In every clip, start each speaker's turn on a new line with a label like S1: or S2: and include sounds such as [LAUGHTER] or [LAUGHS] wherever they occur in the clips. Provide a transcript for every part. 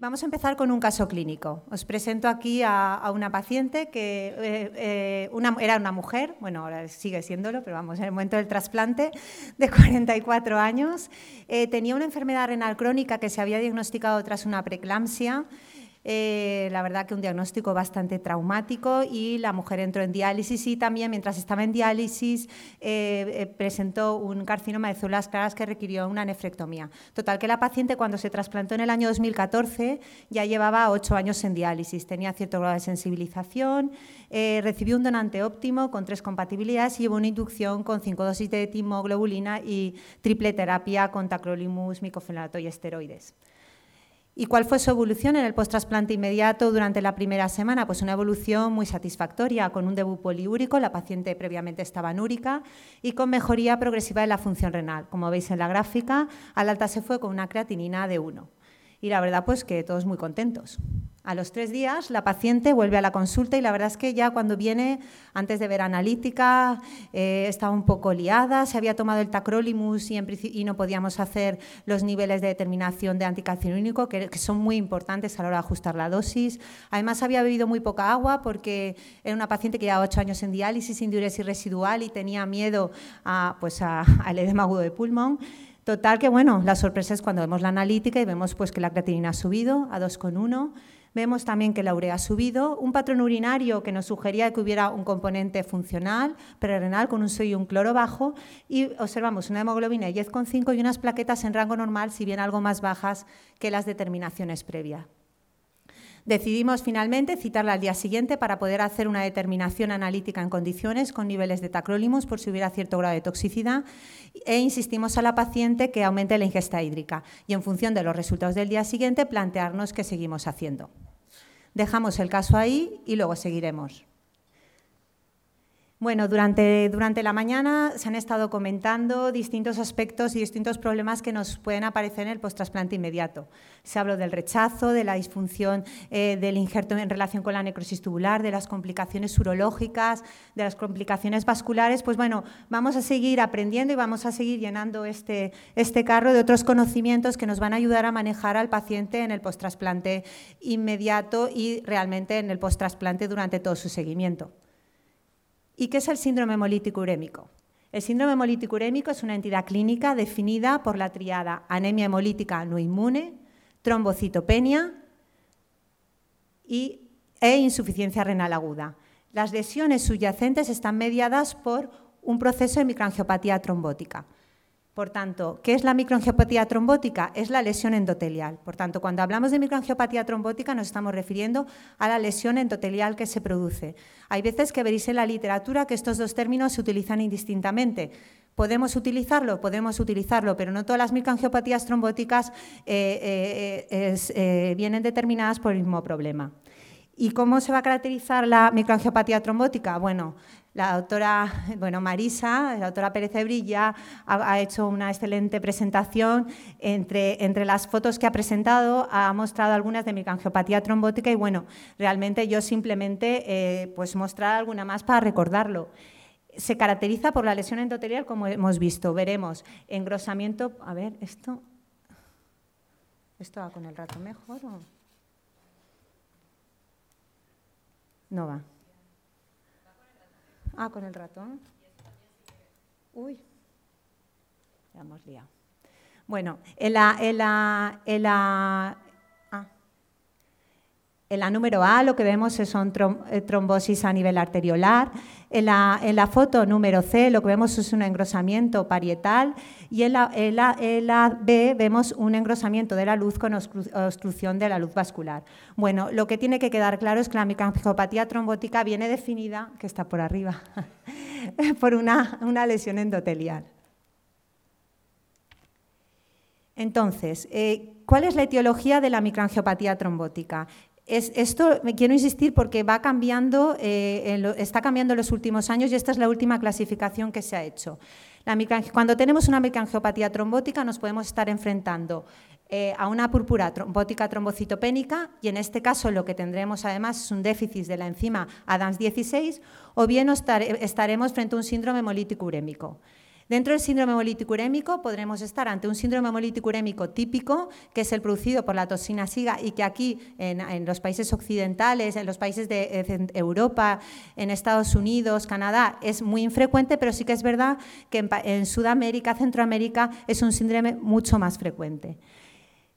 S1: Vamos a empezar con un caso clínico. Os presento aquí a, una paciente que eh, eh, era una mujer, bueno, ahora sigue siéndolo, pero vamos, en el momento del trasplante, de [LAUGHS] 44 años. Eh, tenía una enfermedad renal crónica que se había diagnosticado tras una preeclampsia eh, la verdad que un diagnóstico bastante traumático y la mujer entró en diálisis y también mientras estaba en diálisis eh, eh, presentó un carcinoma de células claras que requirió una nefrectomía. Total que la paciente cuando se trasplantó en el año 2014 ya llevaba ocho años en diálisis, tenía cierto grado de sensibilización, recibió un donante óptimo con tres compatibilidades y llevó una inducción con cinco dosis de timoglobulina y triple terapia con tacrolimus, micofenolato y esteroides. ¿Y cuál fue su evolución en el post-trasplante inmediato durante la primera semana? Pues una evolución muy satisfactoria, con un debut poliúrico, la paciente previamente estaba anúrica, y con mejoría progresiva de la función renal. Como veis en la gráfica, al alta se fue con una creatinina de 1. Y la verdad, pues que todos muy contentos. A los tres días la paciente vuelve a la consulta y la verdad es que ya cuando viene, antes de ver analítica, eh, estaba un poco liada, se había tomado el tacrolimus y, no podíamos hacer los niveles de determinación de anticarcinónico, que, que, son muy importantes a la hora de ajustar la dosis. Además había bebido muy poca agua porque era una paciente que llevaba ocho años en diálisis, sin diuresis residual y tenía miedo a, pues al edema agudo de pulmón. Total que, bueno, la sorpresa es cuando vemos la analítica y vemos pues, que la creatinina ha subido a 2,1 Vemos también que la urea ha subido, un patrón urinario que nos sugería que hubiera un componente funcional, prerenal, con un sodio y un cloro bajo, y observamos una hemoglobina de 10,5 y unas plaquetas en rango normal, si bien algo más bajas que las determinaciones previas. Decidimos finalmente citarla al día siguiente para poder hacer una determinación analítica en condiciones con niveles de tacrolimus por si hubiera cierto grado de toxicidad e insistimos a la paciente que aumente la ingesta hídrica y en función de los resultados del día siguiente plantearnos qué seguimos haciendo. Dejamos el caso ahí y luego seguiremos. Bueno, durante, durante, la mañana se han estado comentando distintos aspectos y distintos problemas que nos pueden aparecer en el post-trasplante inmediato. Se habló del rechazo, de la disfunción eh, del injerto en relación con la necrosis tubular, de las complicaciones urológicas, de las complicaciones vasculares. Pues bueno, vamos a seguir aprendiendo y vamos a seguir llenando este, este carro de otros conocimientos que nos van a ayudar a manejar al paciente en el post-trasplante inmediato y realmente en el post-trasplante durante todo su seguimiento. ¿Y qué es el síndrome hemolítico urémico? El síndrome hemolítico urémico es una entidad clínica definida por la triada anemia hemolítica no inmune, trombocitopenia y, e insuficiencia renal aguda. Las lesiones subyacentes están mediadas por un proceso de microangiopatía trombótica. Por tanto, ¿qué es la microangiopatía trombótica? Es la lesión endotelial. Por tanto, cuando hablamos de microangiopatía trombótica nos estamos refiriendo a la lesión endotelial que se produce. Hay veces que veréis en la literatura que estos dos términos se utilizan indistintamente. ¿Podemos utilizarlo? Podemos utilizarlo, pero no todas las microangiopatías trombóticas eh, eh, eh, vienen determinadas por el mismo problema. ¿Y cómo se va a caracterizar la microangiopatía trombótica? Bueno, la doctora bueno, Marisa, la doctora Pérez Ebrilla, ha, hecho una excelente presentación. Entre, entre, las fotos que ha presentado, ha mostrado algunas de microangiopatía trombótica y bueno, realmente yo simplemente eh, pues mostrar alguna más para recordarlo. Se caracteriza por la lesión endotelial, como hemos visto. Veremos engrosamiento. A ver, esto. ¿Esto va con el rato mejor o.? No va. Ah, con el ratón. Uy, ya hemos. Bueno, en la, en la, en la, en la número A lo que vemos son eh, trombosis a nivel arteriolar. En la, en la, foto número C lo que vemos es un engrosamiento parietal y en la, en, la, B vemos un engrosamiento de la luz con obstrucción de la luz vascular. Bueno, lo que tiene que quedar claro es que la microangiopatía trombótica viene definida, que está por arriba, [LAUGHS] por una, una, lesión endotelial. Entonces, eh, ¿cuál es la etiología de la microangiopatía trombótica? Esto me quiero insistir porque va cambiando, eh, está cambiando en los últimos años y esta es la última clasificación que se ha hecho. cuando tenemos una microangiopatía trombótica nos podemos estar enfrentando eh, a una púrpura trombótica trombocitopénica y en este caso lo que tendremos además es un déficit de la enzima ADAMS16 o bien estaremos frente a un síndrome hemolítico urémico. Dentro del síndrome hemolítico urémico podremos estar ante un síndrome hemolítico urémico típico, que es el producido por la toxina SIGA y que aquí en, los países occidentales, en los países de, Europa, en Estados Unidos, Canadá, es muy infrecuente, pero sí que es verdad que en, en Sudamérica, Centroamérica, es un síndrome mucho más frecuente.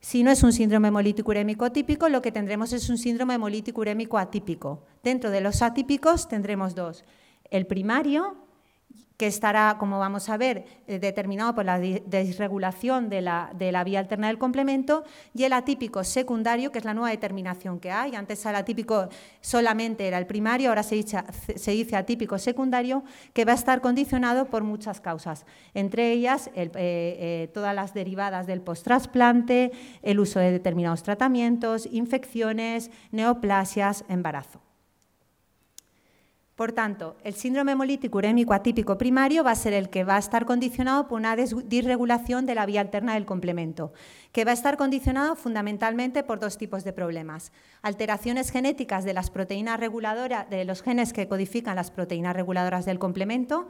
S1: Si no es un síndrome hemolítico urémico típico, lo que tendremos es un síndrome hemolítico urémico atípico. Dentro de los atípicos tendremos dos. El primario, que estará, como vamos a ver, eh, determinado por la desregulación de la, vía alterna del complemento, y el atípico secundario, que es la nueva determinación que hay. Antes el atípico solamente era el primario, ahora se dice, atípico secundario, que va a estar condicionado por muchas causas, entre ellas eh, eh, todas las derivadas del post-trasplante, el uso de determinados tratamientos, infecciones, neoplasias, embarazo. Por tanto, el síndrome hemolítico urémico atípico primario va a ser el que va a estar condicionado por una disregulación de la vía alterna del complemento, que va a estar condicionado fundamentalmente por dos tipos de problemas. Alteraciones genéticas de las proteínas reguladoras, de los genes que codifican las proteínas reguladoras del complemento,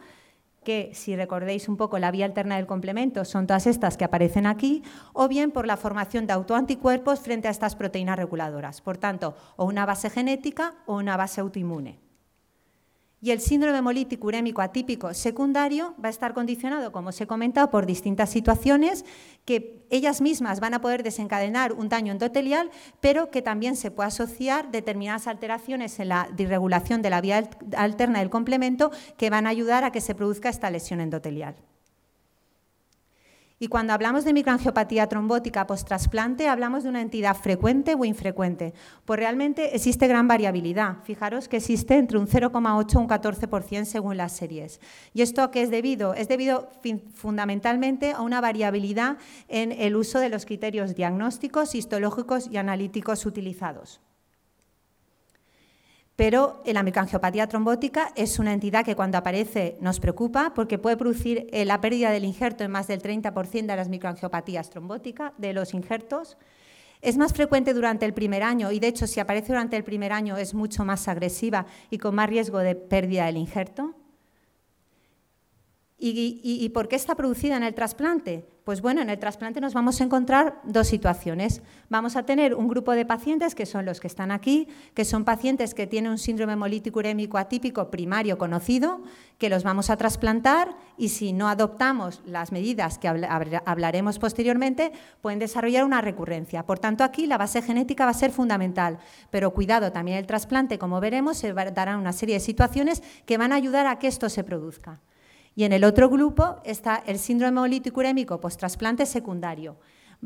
S1: que si recordéis un poco la vía alterna del complemento son todas estas que aparecen aquí, o bien por la formación de autoanticuerpos frente a estas proteínas reguladoras. Por tanto, o una base genética o una base autoinmune. Y el síndrome hemolítico urémico atípico secundario va a estar condicionado, como os he comentado, por distintas situaciones que ellas mismas van a poder desencadenar un daño endotelial, pero que también se puede asociar determinadas alteraciones en la disregulación de la vía alterna del complemento que van a ayudar a que se produzca esta lesión endotelial. Y cuando hablamos de microangiopatía trombótica post-trasplante, hablamos de una entidad frecuente o infrecuente. Pues realmente existe gran variabilidad. Fijaros que existe entre un 0,8 y un 14% según las series. ¿Y esto a qué es debido? Es debido fundamentalmente a una variabilidad en el uso de los criterios diagnósticos, histológicos y analíticos utilizados pero la microangiopatía trombótica es una entidad que cuando aparece nos preocupa porque puede producir eh, la pérdida del injerto en más del 30% de las microangiopatías trombóticas, de los injertos. Es más frecuente durante el primer año y de hecho si aparece durante el primer año es mucho más agresiva y con más riesgo de pérdida del injerto. ¿Y, por qué está producida en el trasplante? Pues bueno, en el trasplante nos vamos a encontrar dos situaciones. Vamos a tener un grupo de pacientes, que son los que están aquí, que son pacientes que tienen un síndrome hemolítico urémico atípico primario conocido, que los vamos a trasplantar y si no adoptamos las medidas que hablaremos posteriormente, pueden desarrollar una recurrencia. Por tanto, aquí la base genética va a ser fundamental, pero cuidado, también el trasplante, como veremos, se dará una serie de situaciones que van a ayudar a que esto se produzca. Y en el otro grupo está el síndrome hemolítico urémico post-trasplante secundario.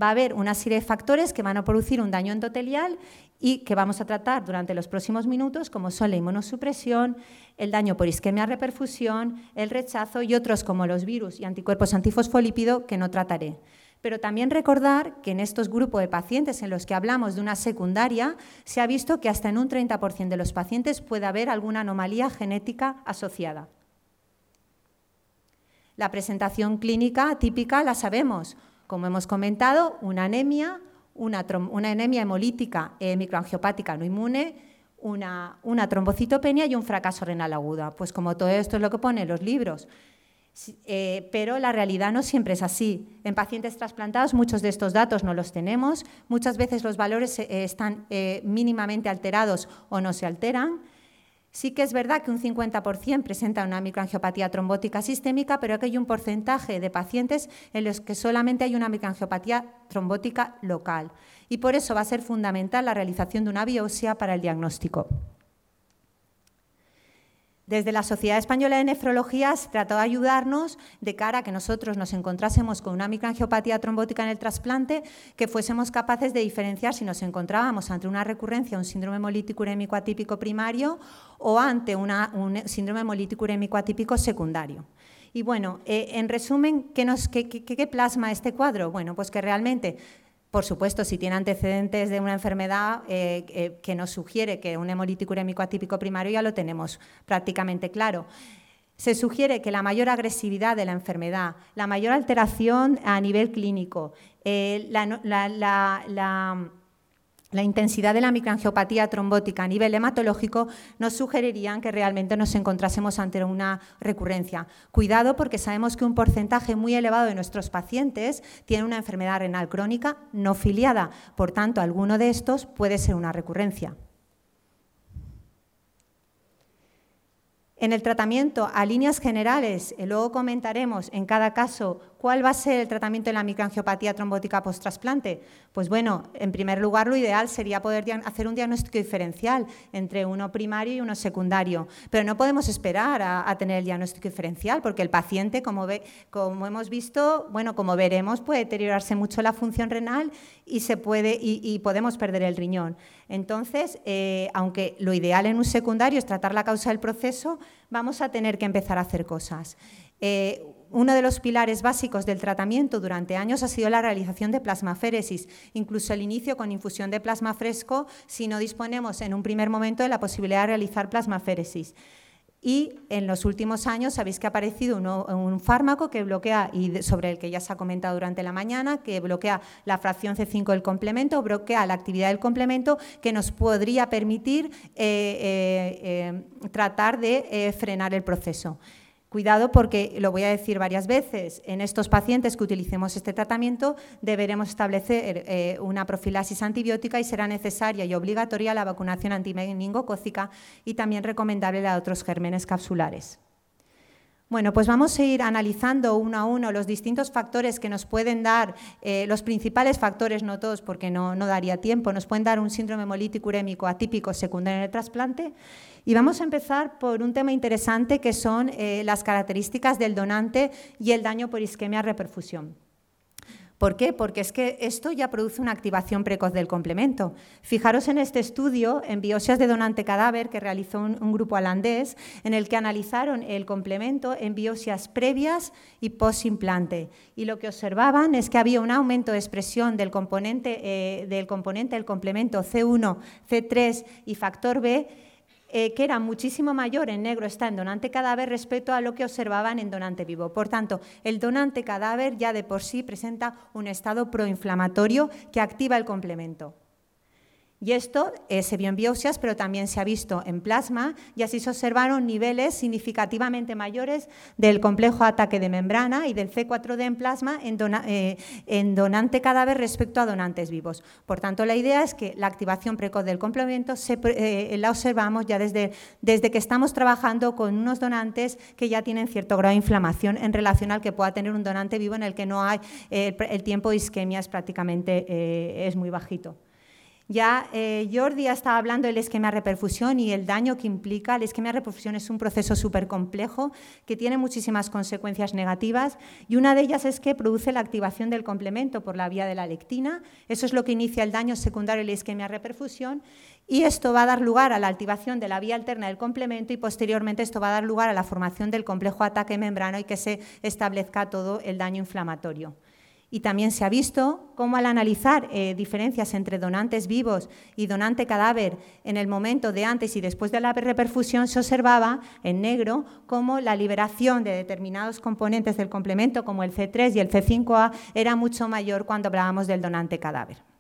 S1: Va a haber una serie de factores que van a producir un daño endotelial y que vamos a tratar durante los próximos minutos, como son la inmunosupresión, el daño por isquemia reperfusión, el rechazo y otros como los virus y anticuerpos antifosfolípido que no trataré. Pero también recordar que en estos grupos de pacientes en los que hablamos de una secundaria, se ha visto que hasta en un 30% de los pacientes puede haber alguna anomalía genética asociada. La presentación clínica típica la sabemos, como hemos comentado, una anemia, una, anemia hemolítica eh, microangiopática no inmune, una, trombocitopenia y un fracaso renal agudo. Pues como todo esto es lo que pone los libros. Eh, pero la realidad no siempre es así. En pacientes trasplantados muchos de estos datos no los tenemos, muchas veces los valores eh, están mínimamente alterados o no se alteran. Sí que es verdad que un 50% presenta una microangiopatía trombótica sistémica, pero que hay un porcentaje de pacientes en los que solamente hay una microangiopatía trombótica local. Y por eso va a ser fundamental la realización de una biopsia para el diagnóstico. Desde la Sociedad Española de Nefrología se trató de ayudarnos de cara a que nosotros nos encontrásemos con una microangiopatía trombótica en el trasplante, que fuésemos capaces de diferenciar si nos encontrábamos ante una recurrencia, un síndrome hemolítico urémico atípico primario o ante un síndrome hemolítico urémico atípico secundario. Y bueno, eh, en resumen, qué plasma este cuadro? Bueno, pues que realmente por supuesto, si tiene antecedentes de una enfermedad eh, eh, que nos sugiere que un hemolítico urémico atípico primario ya lo tenemos prácticamente claro. Se sugiere que la mayor agresividad de la enfermedad, la mayor alteración a nivel clínico, eh, la, la intensidad de la microangiopatía trombótica a nivel hematológico nos sugerirían que realmente nos encontrásemos ante una recurrencia. Cuidado porque sabemos que un porcentaje muy elevado de nuestros pacientes tiene una enfermedad renal crónica no filiada, por tanto, alguno de estos puede ser una recurrencia. En el tratamiento a líneas generales, eh, luego comentaremos en cada caso cuál va a ser el tratamiento de la microangiopatía trombótica post-trasplante. Pues bueno, en primer lugar lo ideal sería poder hacer un diagnóstico diferencial entre uno primario y uno secundario, pero no podemos esperar a, tener el diagnóstico diferencial porque el paciente, como, hemos visto, bueno, como veremos, puede deteriorarse mucho la función renal y, se puede, y podemos perder el riñón. Entonces, eh, aunque lo ideal en un secundario es tratar la causa del proceso, vamos a tener que empezar a hacer cosas. Eh, uno de los pilares básicos del tratamiento durante años ha sido la realización de plasmaféresis, incluso el inicio con infusión de plasma fresco si no disponemos en un primer momento de la posibilidad de realizar plasmaféresis. Y en los últimos años sabéis que ha aparecido un, fármaco que bloquea, y sobre el que ya se ha comentado durante la mañana, que bloquea la fracción C5 del complemento, bloquea la actividad del complemento, que nos podría permitir eh, eh, eh, tratar de frenar el proceso. Cuidado porque, lo voy a decir varias veces, en estos pacientes que utilicemos este tratamiento deberemos establecer eh, una profilaxis antibiótica y será necesaria y obligatoria la vacunación antimeningocócica y también recomendable la de otros gérmenes capsulares. Bueno, pues vamos a ir analizando uno a uno los distintos factores que nos pueden dar, eh, los principales factores, no todos porque no, daría tiempo, nos pueden dar un síndrome hemolítico urémico atípico secundario en el trasplante y vamos a empezar por un tema interesante que son eh, las características del donante y el daño por isquemia reperfusión. ¿Por qué? Porque es que esto ya produce una activación precoz del complemento. Fijaros en este estudio en biopsias de donante cadáver que realizó un, grupo holandés en el que analizaron el complemento en biopsias previas y post-implante. Y lo que observaban es que había un aumento de expresión del componente, eh, del componente del complemento C1, C3 y factor B eh, que era muchísimo mayor en negro está en donante cadáver respecto a lo que observaban en donante vivo. Por tanto, el donante cadáver ya de por sí presenta un estado proinflamatorio que activa el complemento. Y esto eh, se vio en biopsias, pero también se ha visto en plasma y así se observaron niveles significativamente mayores del complejo ataque de membrana y del C4D en plasma eh, en, donante cadáver respecto a donantes vivos. Por tanto, la idea es que la activación precoz del complemento eh, la observamos ya desde, desde que estamos trabajando con unos donantes que ya tienen cierto grado de inflamación en relación al que pueda tener un donante vivo en el que no hay el, tiempo de isquemia es prácticamente es muy bajito. Ya eh, Jordi estaba hablando del esquema de reperfusión y el daño que implica. El esquema de reperfusión es un proceso súper complejo que tiene muchísimas consecuencias negativas y una de ellas es que produce la activación del complemento por la vía de la lectina. Eso es lo que inicia el daño secundario del esquema de reperfusión y esto va a dar lugar a la activación de la vía alterna del complemento y posteriormente esto va a dar lugar a la formación del complejo ataque membrano y que se establezca todo el daño inflamatorio. Y también se ha visto cómo al analizar eh, diferencias entre donantes vivos y donante cadáver en el momento de antes y después de la reperfusión se observaba en negro cómo la liberación de determinados componentes del complemento como el C3 y el C5A era mucho mayor cuando hablábamos del donante cadáver.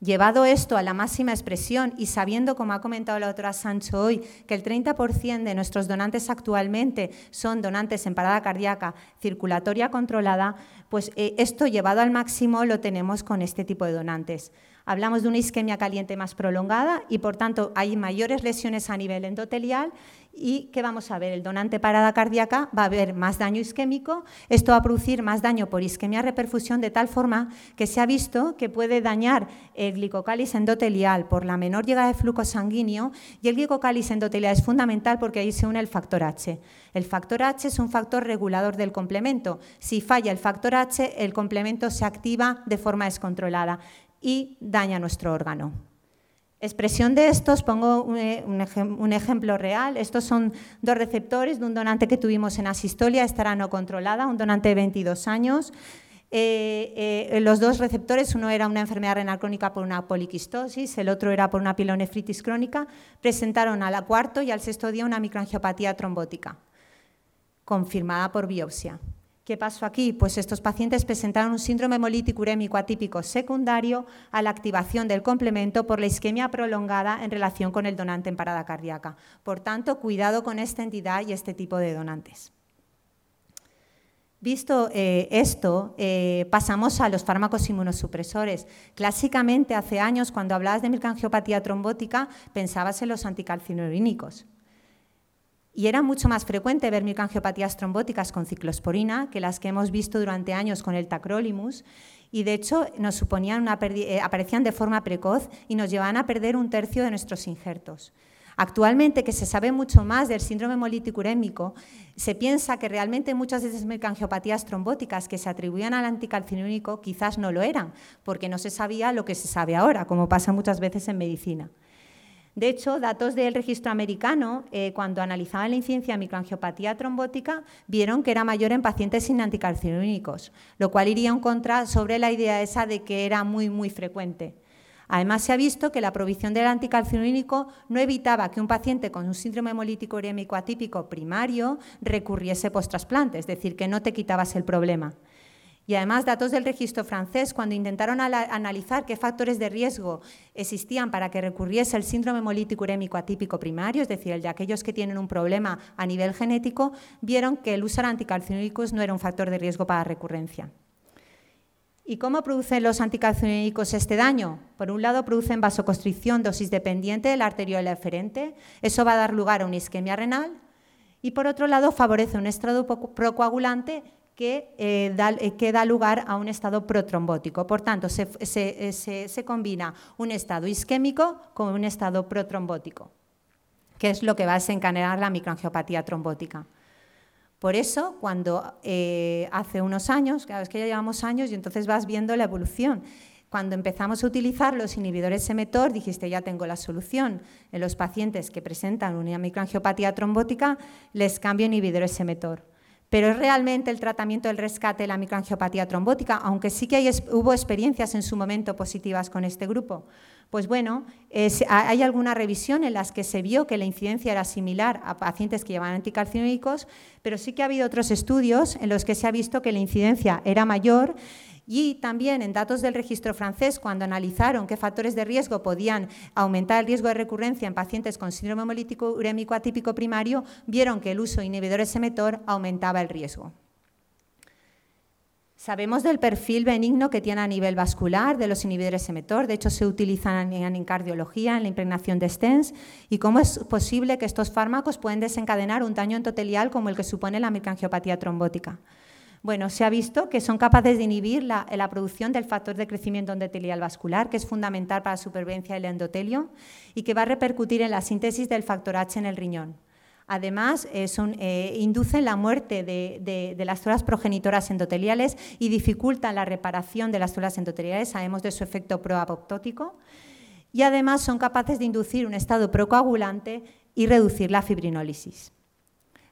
S1: Llevado esto a la máxima expresión y sabiendo, como ha comentado la doctora Sancho hoy, que el 30% de nuestros donantes actualmente son donantes en parada cardíaca circulatoria controlada, pues eh, esto llevado al máximo lo tenemos con este tipo de donantes. Hablamos de una isquemia caliente más prolongada y, por tanto, hay mayores lesiones a nivel endotelial y ¿qué vamos a ver? El donante parada cardíaca va a haber más daño isquémico, esto va a producir más daño por isquemia reperfusión de tal forma que se ha visto que puede dañar el glicocális endotelial por la menor llegada de flujo sanguíneo y el glicocális endotelial es fundamental porque ahí se une el factor H. El factor H es un factor regulador del complemento. Si falla el factor H, el complemento se activa de forma descontrolada y daña nuestro órgano. Expresión de estos, pongo un, eh, ejemplo real. Estos son dos receptores de un donante que tuvimos en asistolia, estará no controlada, un donante de 22 años. Eh, eh, los dos receptores, uno era una enfermedad renal crónica por una poliquistosis, el otro era por una pilonefritis crónica, presentaron al cuarto y al sexto día una microangiopatía trombótica, confirmada por biopsia. ¿Qué pasó aquí? Pues estos pacientes presentaron un síndrome hemolítico urémico atípico secundario a la activación del complemento por la isquemia prolongada en relación con el donante en parada cardíaca. Por tanto, cuidado con esta entidad y este tipo de donantes. Visto eh, esto, eh, pasamos a los fármacos inmunosupresores. Clásicamente, hace años, cuando hablabas de microangiopatía trombótica, pensabas en los anticalcinurínicos. Y era mucho más frecuente ver microangiopatías trombóticas con ciclosporina que las que hemos visto durante años con el tacrolimus. Y de hecho nos suponían una eh, aparecían de forma precoz y nos llevaban a perder un tercio de nuestros injertos. Actualmente, que se sabe mucho más del síndrome hemolítico urémico, se piensa que realmente muchas de esas microangiopatías trombóticas que se atribuían al anticalcinínico quizás no lo eran, porque no se sabía lo que se sabe ahora, como pasa muchas veces en medicina. De hecho, datos del registro americano, eh, cuando analizaban la incidencia de microangiopatía trombótica, vieron que era mayor en pacientes sin anticalcinúnicos, lo cual iría en contra sobre la idea esa de que era muy, muy frecuente. Además, se ha visto que la provisión del anticalcinúnico no evitaba que un paciente con un síndrome hemolítico urémico atípico primario recurriese post-trasplante, es decir, que no te quitabas el problema. Y además, datos del registro francés, cuando intentaron analizar qué factores de riesgo existían para que recurriese el síndrome hemolítico urémico atípico primario, es decir, el de aquellos que tienen un problema a nivel genético, vieron que el usar anticalcinúricos no era un factor de riesgo para recurrencia. ¿Y cómo producen los anticalcinúricos este daño? Por un lado, producen vasoconstricción dosis dependiente de la arteriola eferente. Eso va a dar lugar a una isquemia renal. Y por otro lado, favorece un estrado procoagulante que, eh, da, eh, que, da, lugar a un estado protrombótico. Por tanto, se, se, se, combina un estado isquémico con un estado protrombótico, que es lo que va a desencadenar la microangiopatía trombótica. Por eso, cuando eh, hace unos años, claro, es que ya llevamos años y entonces vas viendo la evolución. Cuando empezamos a utilizar los inhibidores mTOR, dijiste, ya tengo la solución. En los pacientes que presentan una microangiopatía trombótica, les cambio inhibidores mTOR pero es realmente el tratamiento del rescate de la microangiopatía trombótica, aunque sí que hubo experiencias en su momento positivas con este grupo. Pues bueno, hay alguna revisión en las que se vio que la incidencia era similar a pacientes que llevaban anticalcinóicos, pero sí que ha habido otros estudios en los que se ha visto que la incidencia era mayor y también en datos del registro francés, cuando analizaron qué factores de riesgo podían aumentar el riesgo de recurrencia en pacientes con síndrome hemolítico urémico atípico primario, vieron que el uso de inhibidores mTOR aumentaba el riesgo. Sabemos del perfil benigno que tiene a nivel vascular de los inhibidores mTOR, de hecho se utilizan en cardiología, en la impregnación de stents, y cómo es posible que estos fármacos pueden desencadenar un daño endotelial como el que supone la microangiopatía trombótica. Bueno, se ha visto que son capaces de inhibir la, producción del factor de crecimiento endotelial vascular, que es fundamental para la supervivencia del endotelio y que va a repercutir en la síntesis del factor H en el riñón. Además, eh, eh, inducen la muerte de, las células progenitoras endoteliales y dificultan la reparación de las células endoteliales. Sabemos de su efecto proapoptótico. Y además son capaces de inducir un estado procoagulante y reducir la fibrinólisis.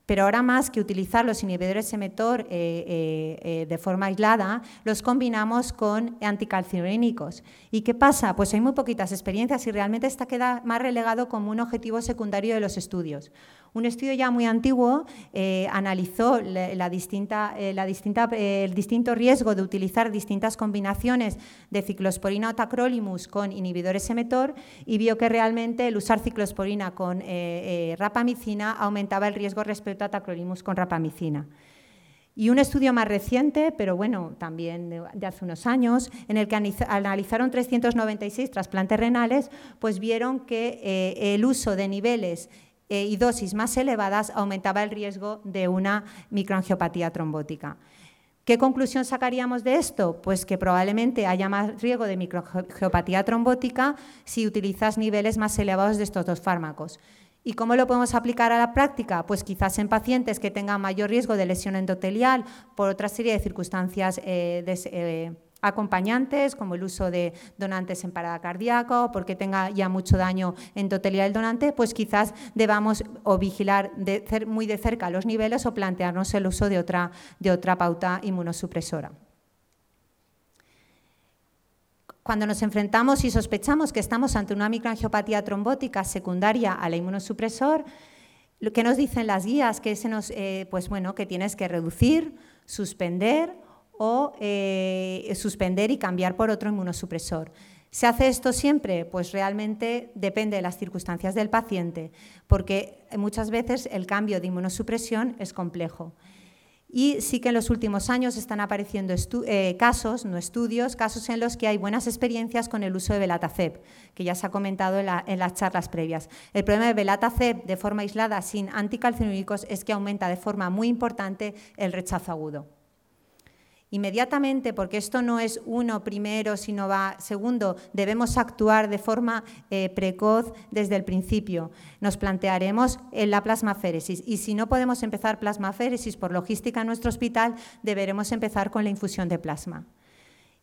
S1: Pero ahora más que utilizar los inhibidores mTOR eh, eh, eh, de forma aislada, los combinamos con anticalcinínicos. ¿Y qué pasa? Pues hay muy poquitas experiencias y realmente esta queda más relegado como un objetivo secundario de los estudios. Un estudio ya muy antiguo eh, analizó la, distinta, eh, distinta, el distinto riesgo de utilizar distintas combinaciones de ciclosporina o tacrolimus con inhibidores mTOR y vio que realmente el usar ciclosporina con eh, rapamicina aumentaba el riesgo respecto a tacrolimus con rapamicina. Y un estudio más reciente, pero bueno, también de, hace unos años, en el que analizaron 396 trasplantes renales, pues vieron que el uso de niveles eh, y dosis más elevadas aumentaba el riesgo de una microangiopatía trombótica. ¿Qué conclusión sacaríamos de esto? Pues que probablemente haya más riesgo de microangiopatía trombótica si utilizas niveles más elevados de estos dos fármacos. ¿Y cómo lo podemos aplicar a la práctica? Pues quizás en pacientes que tengan mayor riesgo de lesión endotelial por otra serie de circunstancias eh, eh, acompañantes, como el uso de donantes en parada cardíaca o porque tenga ya mucho daño en totalidad del donante, pues quizás debamos o vigilar muy de cerca los niveles o plantearnos el uso de otra, de otra pauta inmunosupresora. Cuando nos enfrentamos y sospechamos que estamos ante una microangiopatía trombótica secundaria a la inmunosupresor, lo que nos dicen las guías que, se nos, eh, pues bueno, que tienes que reducir suspender o eh, suspender y cambiar por otro inmunosupresor. ¿Se hace esto siempre? Pues realmente depende de las circunstancias del paciente, porque muchas veces el cambio de inmunosupresión es complejo. Y sí que en los últimos años están apareciendo eh, casos, no estudios, casos en los que hay buenas experiencias con el uso de Belatacep, que ya se ha comentado en, las charlas previas. El problema de Belatacep de forma aislada sin anticalcinúricos es que aumenta de forma muy importante el rechazo agudo inmediatamente, porque esto no es uno primero, sino va segundo, debemos actuar de forma eh, precoz desde el principio. Nos plantearemos la plasmaféresis y si no podemos empezar plasmaféresis por logística en nuestro hospital, deberemos empezar con la infusión de plasma.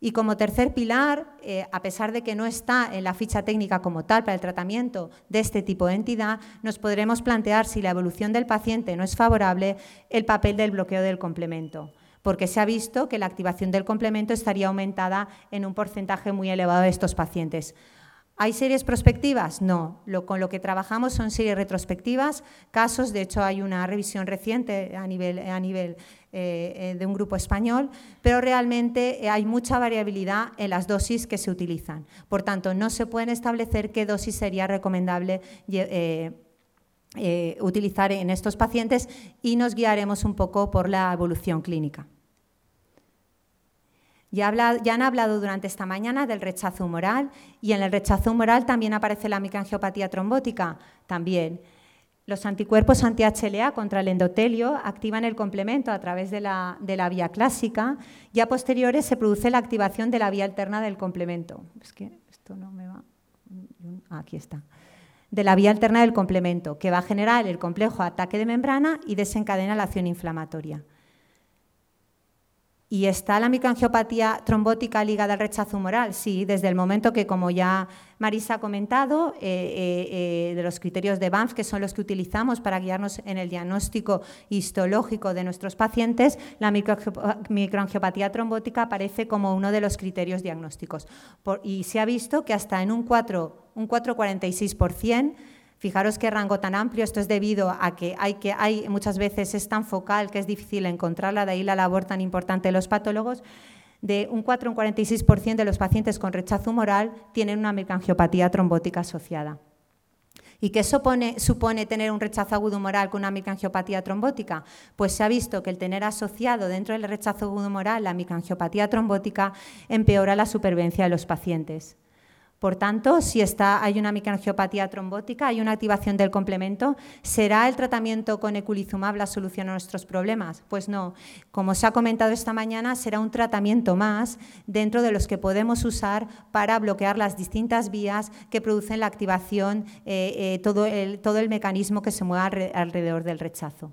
S1: Y como tercer pilar, eh, a pesar de que no está en la ficha técnica como tal para el tratamiento de este tipo de entidad, nos podremos plantear si la evolución del paciente no es favorable, el papel del bloqueo del complemento porque se ha visto que la activación del complemento estaría aumentada en un porcentaje muy elevado de estos pacientes. ¿Hay series prospectivas? No. con lo que trabajamos son series retrospectivas, casos, de hecho hay una revisión reciente a nivel, a nivel eh, eh, de un grupo español, pero realmente eh, hay mucha variabilidad en las dosis que se utilizan. Por tanto, no se pueden establecer qué dosis sería recomendable utilizar en estos pacientes y nos guiaremos un poco por la evolución clínica. Ya, han hablado durante esta mañana del rechazo humoral y en el rechazo humoral también aparece la microangiopatía trombótica. También los anticuerpos anti-HLA contra el endotelio activan el complemento a través de la, de la, vía clásica y a posteriores se produce la activación de la vía alterna del complemento. Es que esto no me va. Aquí está de la vía alterna del complemento, que va a generar el complejo ataque de membrana y desencadena la acción inflamatoria. ¿Y está la microangiopatía trombótica ligada al rechazo humoral? Sí, desde el momento que, como ya Marisa ha comentado, eh, eh, eh, de los criterios de Banff, que son los que utilizamos para guiarnos en el diagnóstico histológico de nuestros pacientes, la microangiopatía trombótica aparece como uno de los criterios diagnósticos. y se ha visto que hasta en un 4,46% Fijaros qué rango tan amplio, esto es debido a que hay, que hay muchas veces es tan focal que es difícil encontrarla, de ahí la labor tan importante de los patólogos. De un 4 un 46% de los pacientes con rechazo humoral tienen una microangiopatía trombótica asociada. ¿Y qué supone, supone, tener un rechazo agudo humoral con una microangiopatía trombótica? Pues se ha visto que el tener asociado dentro del rechazo agudo humoral la microangiopatía trombótica empeora la supervivencia de los pacientes. Por tanto, si está, hay una microangiopatía trombótica, hay una activación del complemento, ¿será el tratamiento con eculizumab la solución a nuestros problemas? Pues no. Como se ha comentado esta mañana, será un tratamiento más dentro de los que podemos usar para bloquear las distintas vías que producen la activación, eh, eh, todo, el, todo el mecanismo que se mueve alrededor del rechazo.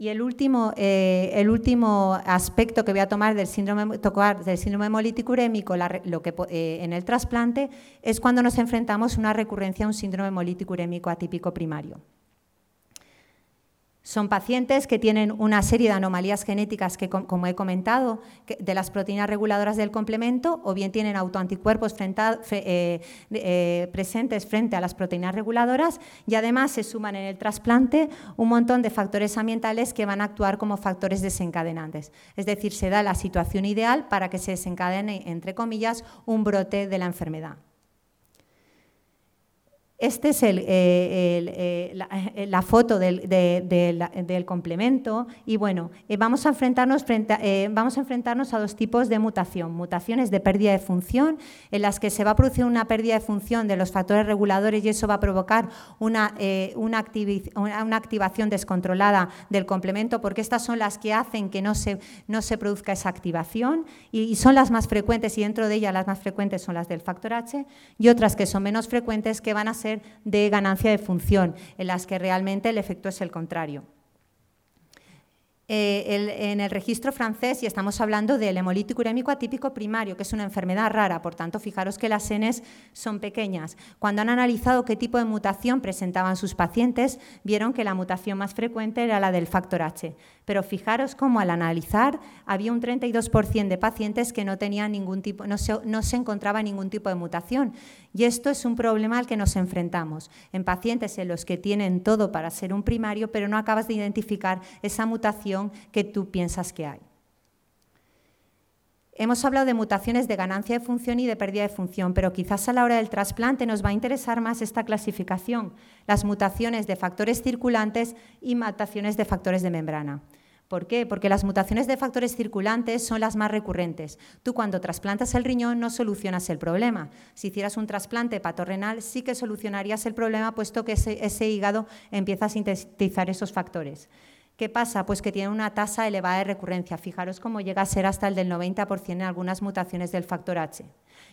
S1: Y el último, eh, el último aspecto que voy a tomar del síndrome, tocar del síndrome hemolítico urémico lo que, eh, en el trasplante es cuando nos enfrentamos a una recurrencia a un síndrome hemolítico urémico atípico primario. Son pacientes que tienen una serie de anomalías genéticas que, como he comentado, de las proteínas reguladoras del complemento, o bien tienen autoanticuerpos eh, eh, presentes frente a las proteínas reguladoras, y además se suman en el trasplante un montón de factores ambientales que van a actuar como factores desencadenantes. Es decir, se da la situación ideal para que se desencadene, entre comillas, un brote de la enfermedad. Este es el, eh, eh, la, foto del, complemento y bueno, eh, vamos, a enfrentarnos vamos a enfrentarnos a dos tipos de mutación. Mutaciones de pérdida de función, en las que se va a producir una pérdida de función de los factores reguladores y eso va a provocar una, una, activación descontrolada del complemento, porque estas son las que hacen que no se, no se produzca esa activación y, y son las más frecuentes y dentro de ellas las más frecuentes son las del factor H y otras que son menos frecuentes que van a ser de ganancia de función, en las que realmente el efecto es el contrario. Eh, en el registro francés, y estamos hablando del hemolítico urémico atípico primario, que es una enfermedad rara, por tanto, fijaros que las Ns son pequeñas. Cuando han analizado qué tipo de mutación presentaban sus pacientes, vieron que la mutación más frecuente era la del factor H. Pero fijaros cómo al analizar había un 32% de pacientes que no tenían ningún tipo, se, no se encontraba ningún tipo de mutación. Y esto es un problema al que nos enfrentamos en pacientes en los que tienen todo para ser un primario, pero no acabas de identificar esa mutación que tú piensas que hay. Hemos hablado de mutaciones de ganancia de función y de pérdida de función, pero quizás a la hora del trasplante nos va a interesar más esta clasificación, las mutaciones de factores circulantes y mutaciones de factores de membrana. ¿Por qué? Porque las mutaciones de factores circulantes son las más recurrentes. Tú cuando trasplantas el riñón no solucionas el problema. Si hicieras un trasplante hepatorrenal sí que solucionarías el problema puesto que ese, hígado empieza a sintetizar esos factores. ¿Qué pasa? Pues que tiene una tasa elevada de recurrencia. Fijaros cómo llega a ser hasta el del 90% en algunas mutaciones del factor H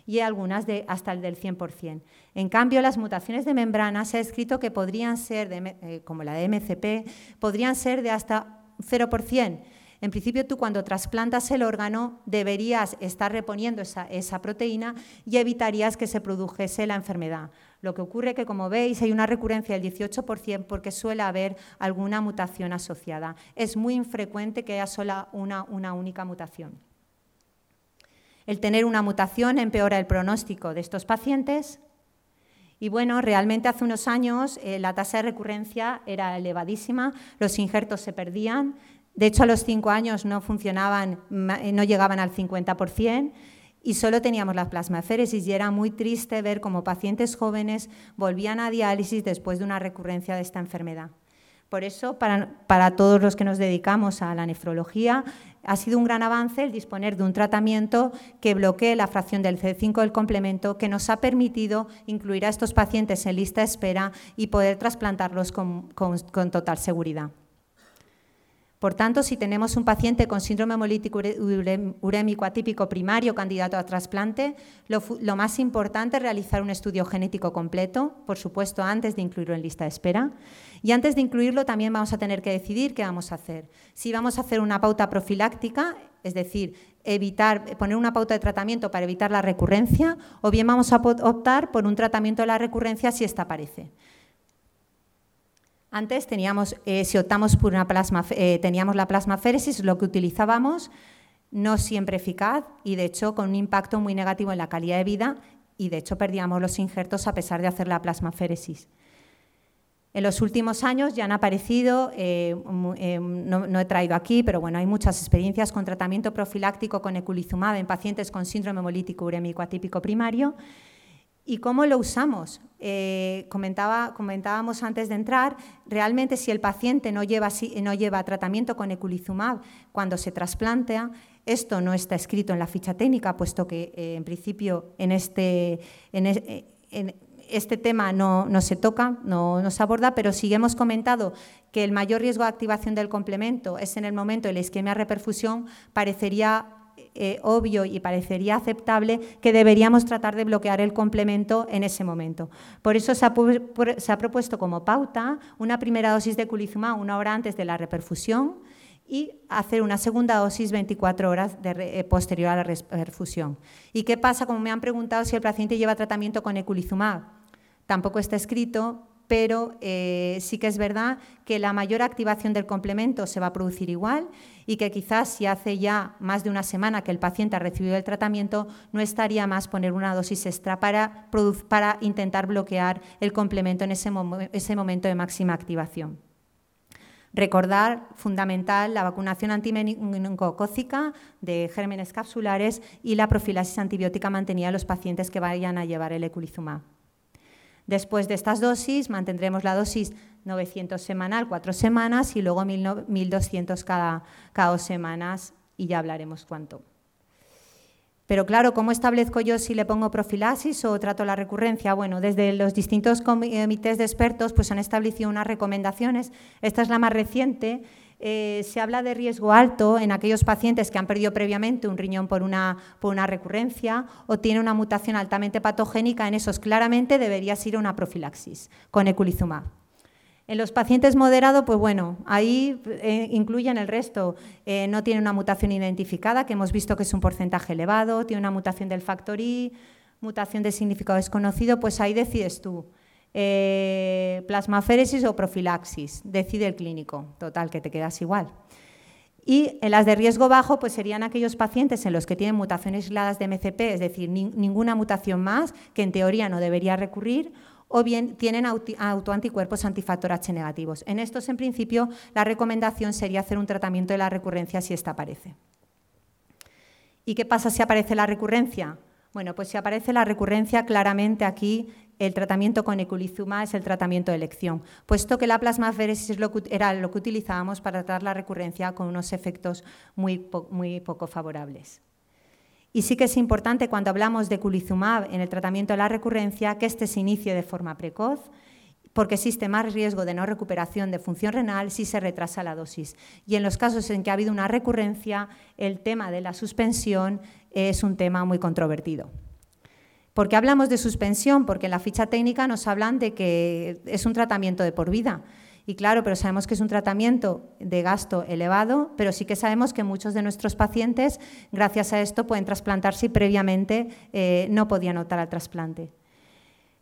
S1: y algunas de hasta el del 100%. En cambio, las mutaciones de membrana se ha escrito que podrían ser, eh, como la de MCP, podrían ser de hasta 0%. En principio, tú cuando trasplantas el órgano deberías estar reponiendo esa, esa proteína y evitarías que se produjese la enfermedad. Lo que ocurre que, como veis, hay una recurrencia del 18% porque suele haber alguna mutación asociada. Es muy infrecuente que haya solo una, única mutación. El tener una mutación empeora el pronóstico de estos pacientes y bueno, realmente hace unos años eh, la tasa de recurrencia era elevadísima, los injertos se perdían, de hecho a los cinco años no funcionaban, no llegaban al 50%, y solo teníamos la plasmaféresis y era muy triste ver cómo pacientes jóvenes volvían a diálisis después de una recurrencia de esta enfermedad. Por eso, para, todos los que nos dedicamos a la nefrología, ha sido un gran avance el disponer de un tratamiento que bloquee la fracción del C5 del complemento, que nos ha permitido incluir a estos pacientes en lista de espera y poder trasplantarlos con total seguridad. Por tanto, si tenemos un paciente con síndrome hemolítico urémico atípico primario candidato a trasplante, lo, más importante es realizar un estudio genético completo, por supuesto, antes de incluirlo en lista de espera. Y antes de incluirlo también vamos a tener que decidir qué vamos a hacer. Si vamos a hacer una pauta profiláctica, es decir, evitar, poner una pauta de tratamiento para evitar la recurrencia, o bien vamos a optar por un tratamiento de la recurrencia si esta aparece. Antes teníamos, eh, si optamos por una plasma, eh, teníamos la plasmaféresis, lo que utilizábamos, no siempre eficaz y de hecho con un impacto muy negativo en la calidad de vida y de hecho perdíamos los injertos a pesar de hacer la plasmaféresis. En los últimos años ya han aparecido, eh, no, no, he traído aquí, pero bueno, hay muchas experiencias con tratamiento profiláctico con eculizumab en pacientes con síndrome hemolítico urémico atípico primario ¿Y cómo lo usamos? Eh, comentábamos antes de entrar, realmente si el paciente no lleva, no lleva tratamiento con eculizumab cuando se trasplantea, esto no está escrito en la ficha técnica, puesto que eh, en principio en este, en, este tema no, no, se toca, no, no, se aborda, pero sí hemos comentado que el mayor riesgo de activación del complemento es en el momento de la isquemia reperfusión, parecería eh, obvio y parecería aceptable que deberíamos tratar de bloquear el complemento en ese momento. Por eso se ha, propuesto como pauta una primera dosis de culizumab una hora antes de la reperfusión y hacer una segunda dosis 24 horas eh, posterior a la reperfusión. ¿Y qué pasa? Como me han preguntado si el paciente lleva tratamiento con eculizumab. Tampoco está escrito, pero eh, sí que es verdad que la mayor activación del complemento se va a producir igual y que quizás si hace ya más de una semana que el paciente ha recibido el tratamiento, no estaría más poner una dosis extra para, para intentar bloquear el complemento en ese, ese momento de máxima activación. Recordar, fundamental, la vacunación antimeningocócica de gérmenes capsulares y la profilaxis antibiótica mantenida en los pacientes que vayan a llevar el eculizumab. Después de estas dosis mantendremos la dosis 900 semanal, cuatro semanas, y luego 1.200 cada, cada dos semanas, y ya hablaremos cuánto. Pero claro, ¿cómo establezco yo si le pongo profilaxis o trato la recurrencia? Bueno, desde los distintos comités de expertos pues han establecido unas recomendaciones. Esta es la más reciente eh, se habla de riesgo alto en aquellos pacientes que han perdido previamente un riñón por una, por una recurrencia o tiene una mutación altamente patogénica, en esos claramente debería ser una profilaxis con eculizumab. En los pacientes moderados, pues bueno, ahí eh, incluyen el resto. Eh, no tiene una mutación identificada, que hemos visto que es un porcentaje elevado, tiene una mutación del factor I, mutación de significado desconocido, pues ahí decides tú. Eh, plasmaféresis o profilaxis, decide el clínico, total, que te quedas igual. Y en las de riesgo bajo, pues serían aquellos pacientes en los que tienen mutaciones aisladas de MCP, es decir, ninguna mutación más, que en teoría no debería recurrir, o bien tienen autoanticuerpos antifactor H negativos. En estos, en principio, la recomendación sería hacer un tratamiento de la recurrencia si esta aparece. ¿Y qué pasa si aparece la recurrencia? Bueno, pues si aparece la recurrencia, claramente aquí el tratamiento con eculizumab es el tratamiento de elección, puesto que la plasmaferesis era lo que utilizábamos para tratar la recurrencia con unos efectos muy, muy poco favorables. Y sí que es importante cuando hablamos de eculizumab en el tratamiento de la recurrencia que este se inicie de forma precoz, porque existe más riesgo de no recuperación de función renal si se retrasa la dosis. Y en los casos en que ha habido una recurrencia, el tema de la suspensión es un tema muy controvertido. ¿Por qué hablamos de suspensión? Porque en la ficha técnica nos hablan de que es un tratamiento de por vida. Y claro, pero sabemos que es un tratamiento de gasto elevado, pero sí que sabemos que muchos de nuestros pacientes, gracias a esto, pueden trasplantarse y previamente eh, no podían optar al trasplante.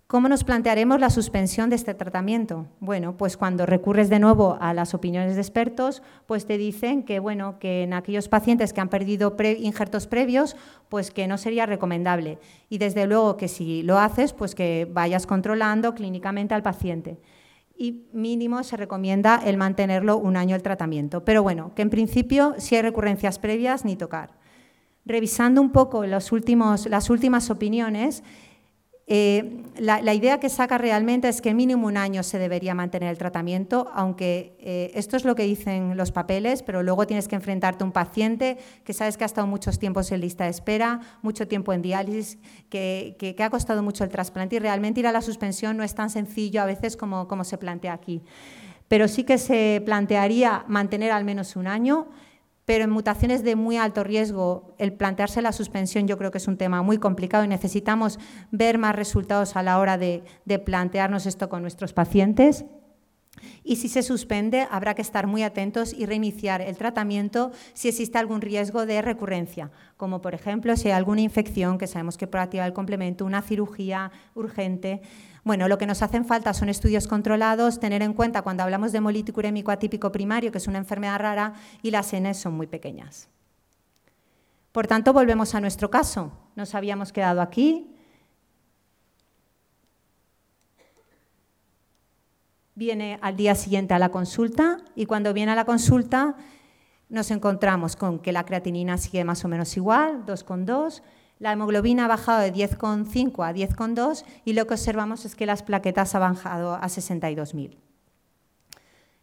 S1: ¿Cómo nos plantearemos la suspensión de este tratamiento? Bueno, pues cuando recurres de nuevo a las opiniones de expertos, pues te dicen que, bueno, que en aquellos pacientes que han perdido injertos previos, pues que no sería recomendable. Y desde luego que si lo haces, pues que vayas controlando clínicamente al paciente. Y mínimo se recomienda el mantenerlo un año el tratamiento. Pero bueno, que en principio si hay recurrencias previas, ni tocar. Revisando un poco las últimas opiniones, eh, la, idea que saca realmente es que mínimo un año se debería mantener el tratamiento, aunque eh, esto es lo que dicen los papeles, pero luego tienes que enfrentarte a un paciente que sabes que ha estado muchos tiempos en lista de espera, mucho tiempo en diálisis, que, ha costado mucho el trasplante y realmente ir a la suspensión no es tan sencillo a veces como, como se plantea aquí. Pero sí que se plantearía mantener al menos un año pero en mutaciones de muy alto riesgo, el plantearse la suspensión yo creo que es un tema muy complicado y necesitamos ver más resultados a la hora de, plantearnos esto con nuestros pacientes. Y si se suspende, habrá que estar muy atentos y reiniciar el tratamiento si existe algún riesgo de recurrencia, como por ejemplo si hay alguna infección que sabemos que puede activar el complemento, una cirugía urgente. Bueno, lo que nos hacen falta son estudios controlados, tener en cuenta cuando hablamos de hemolítico urémico atípico primario, que es una enfermedad rara, y las N son muy pequeñas. Por tanto, volvemos a nuestro caso. Nos habíamos quedado aquí. Viene al día siguiente a la consulta y cuando viene a la consulta nos encontramos con que la creatinina sigue más o menos igual, 2,2, la hemoglobina ha bajado de 10,5 a 10,2 y lo que observamos es que las plaquetas han bajado a 62.000.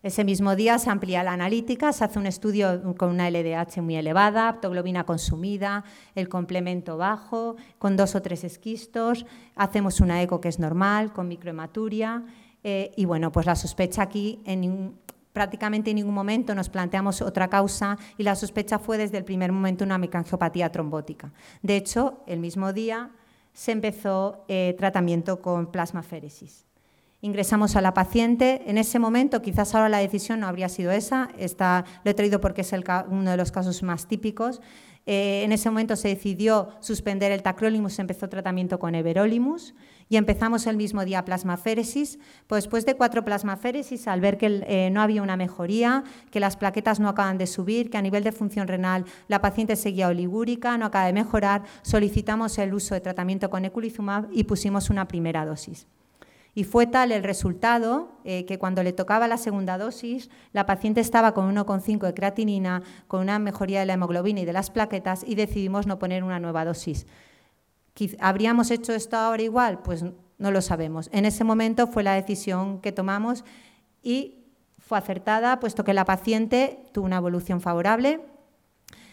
S1: Ese mismo día se amplía la analítica, se hace un estudio con una LDH muy elevada, aptoglobina consumida, el complemento bajo, con dos o tres esquistos, hacemos una eco que es normal, con microhematuria, eh, y bueno, pues la sospecha aquí en, prácticamente en ningún momento nos planteamos otra causa y la sospecha fue desde el primer momento una microangiopatía trombótica. De hecho, el mismo día se empezó eh, tratamiento con plasmaféresis. Ingresamos a la paciente. En ese momento, quizás ahora la decisión no habría sido esa, lo he traído porque es uno de los casos más típicos. Eh, en ese momento se decidió suspender el tacrolimus, se empezó tratamiento con everolimus y empezamos el mismo día plasmaféresis. Pues después de cuatro plasmaféresis, al ver que eh, no había una mejoría, que las plaquetas no acaban de subir, que a nivel de función renal la paciente seguía oligúrica, no acaba de mejorar, solicitamos el uso de tratamiento con eculizumab y pusimos una primera dosis. Y fue tal el resultado eh, que cuando le tocaba la segunda dosis, la paciente estaba con 1,5 de creatinina, con una mejoría de la hemoglobina y de las plaquetas y decidimos no poner una nueva dosis. ¿Habríamos hecho esto ahora igual? Pues no lo sabemos. En ese momento fue la decisión que tomamos y fue acertada, puesto que la paciente tuvo una evolución favorable.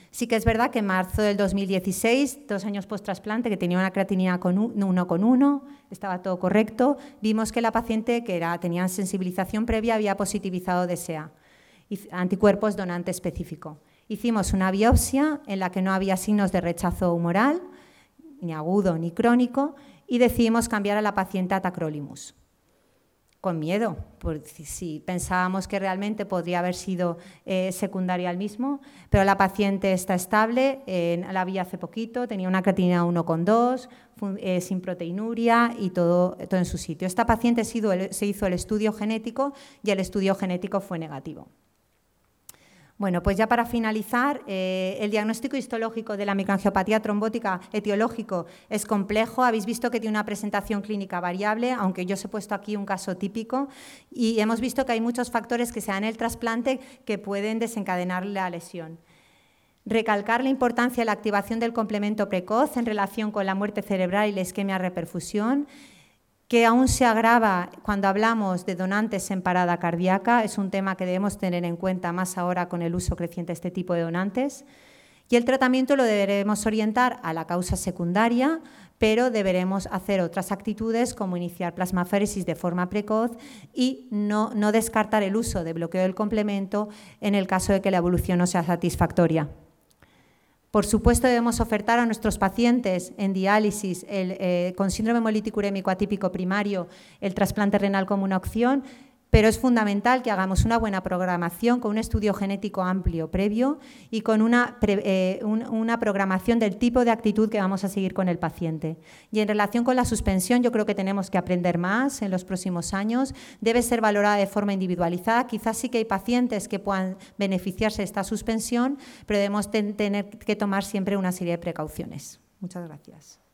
S1: Sí que es verdad que en marzo del 2016, dos años post-trasplante, que tenía una creatinina con 1,1, estaba todo correcto, vimos que la paciente que era, tenía sensibilización previa había positivizado DSA, anticuerpos donante específico. Hicimos una biopsia en la que no había signos de rechazo humoral, ni agudo ni crónico, y decidimos cambiar a la paciente a tacrolimus. Con miedo, porque si pensábamos que realmente podría haber sido eh, secundaria al mismo, pero la paciente está estable, la vi hace poquito, tenía una creatinina 1,2, eh, sin proteinuria y todo, todo en su sitio. Esta paciente se hizo el estudio genético y el estudio genético fue negativo. Bueno, pues ya para finalizar, eh, el diagnóstico histológico de la microangiopatía trombótica etiológico es complejo. Habéis visto que tiene una presentación clínica variable, aunque yo os he puesto aquí un caso típico, y hemos visto que hay muchos factores que se dan en el trasplante que pueden desencadenar la lesión. Recalcar la importancia de la activación del complemento precoz en relación con la muerte cerebral y la isquemia reperfusión que aún se agrava cuando hablamos de donantes en parada cardíaca, es un tema que debemos tener en cuenta más ahora con el uso creciente de este tipo de donantes. Y el tratamiento lo deberemos orientar a la causa secundaria, pero deberemos hacer otras actitudes como iniciar plasmaféresis de forma precoz y no, no descartar el uso de bloqueo del complemento en el caso de que la evolución no sea satisfactoria. Por supuesto, debemos ofertar a nuestros pacientes en diálisis eh, con síndrome hemolítico urémico atípico primario el trasplante renal como una opción pero es fundamental que hagamos una buena programación con un estudio genético amplio previo y con una, eh, una, programación del tipo de actitud que vamos a seguir con el paciente. Y en relación con la suspensión, yo creo que tenemos que aprender más en los próximos años. Debe ser valorada de forma individualizada. Quizás sí que hay pacientes que puedan beneficiarse de esta suspensión, pero debemos tener que tomar siempre una serie de precauciones. Muchas gracias.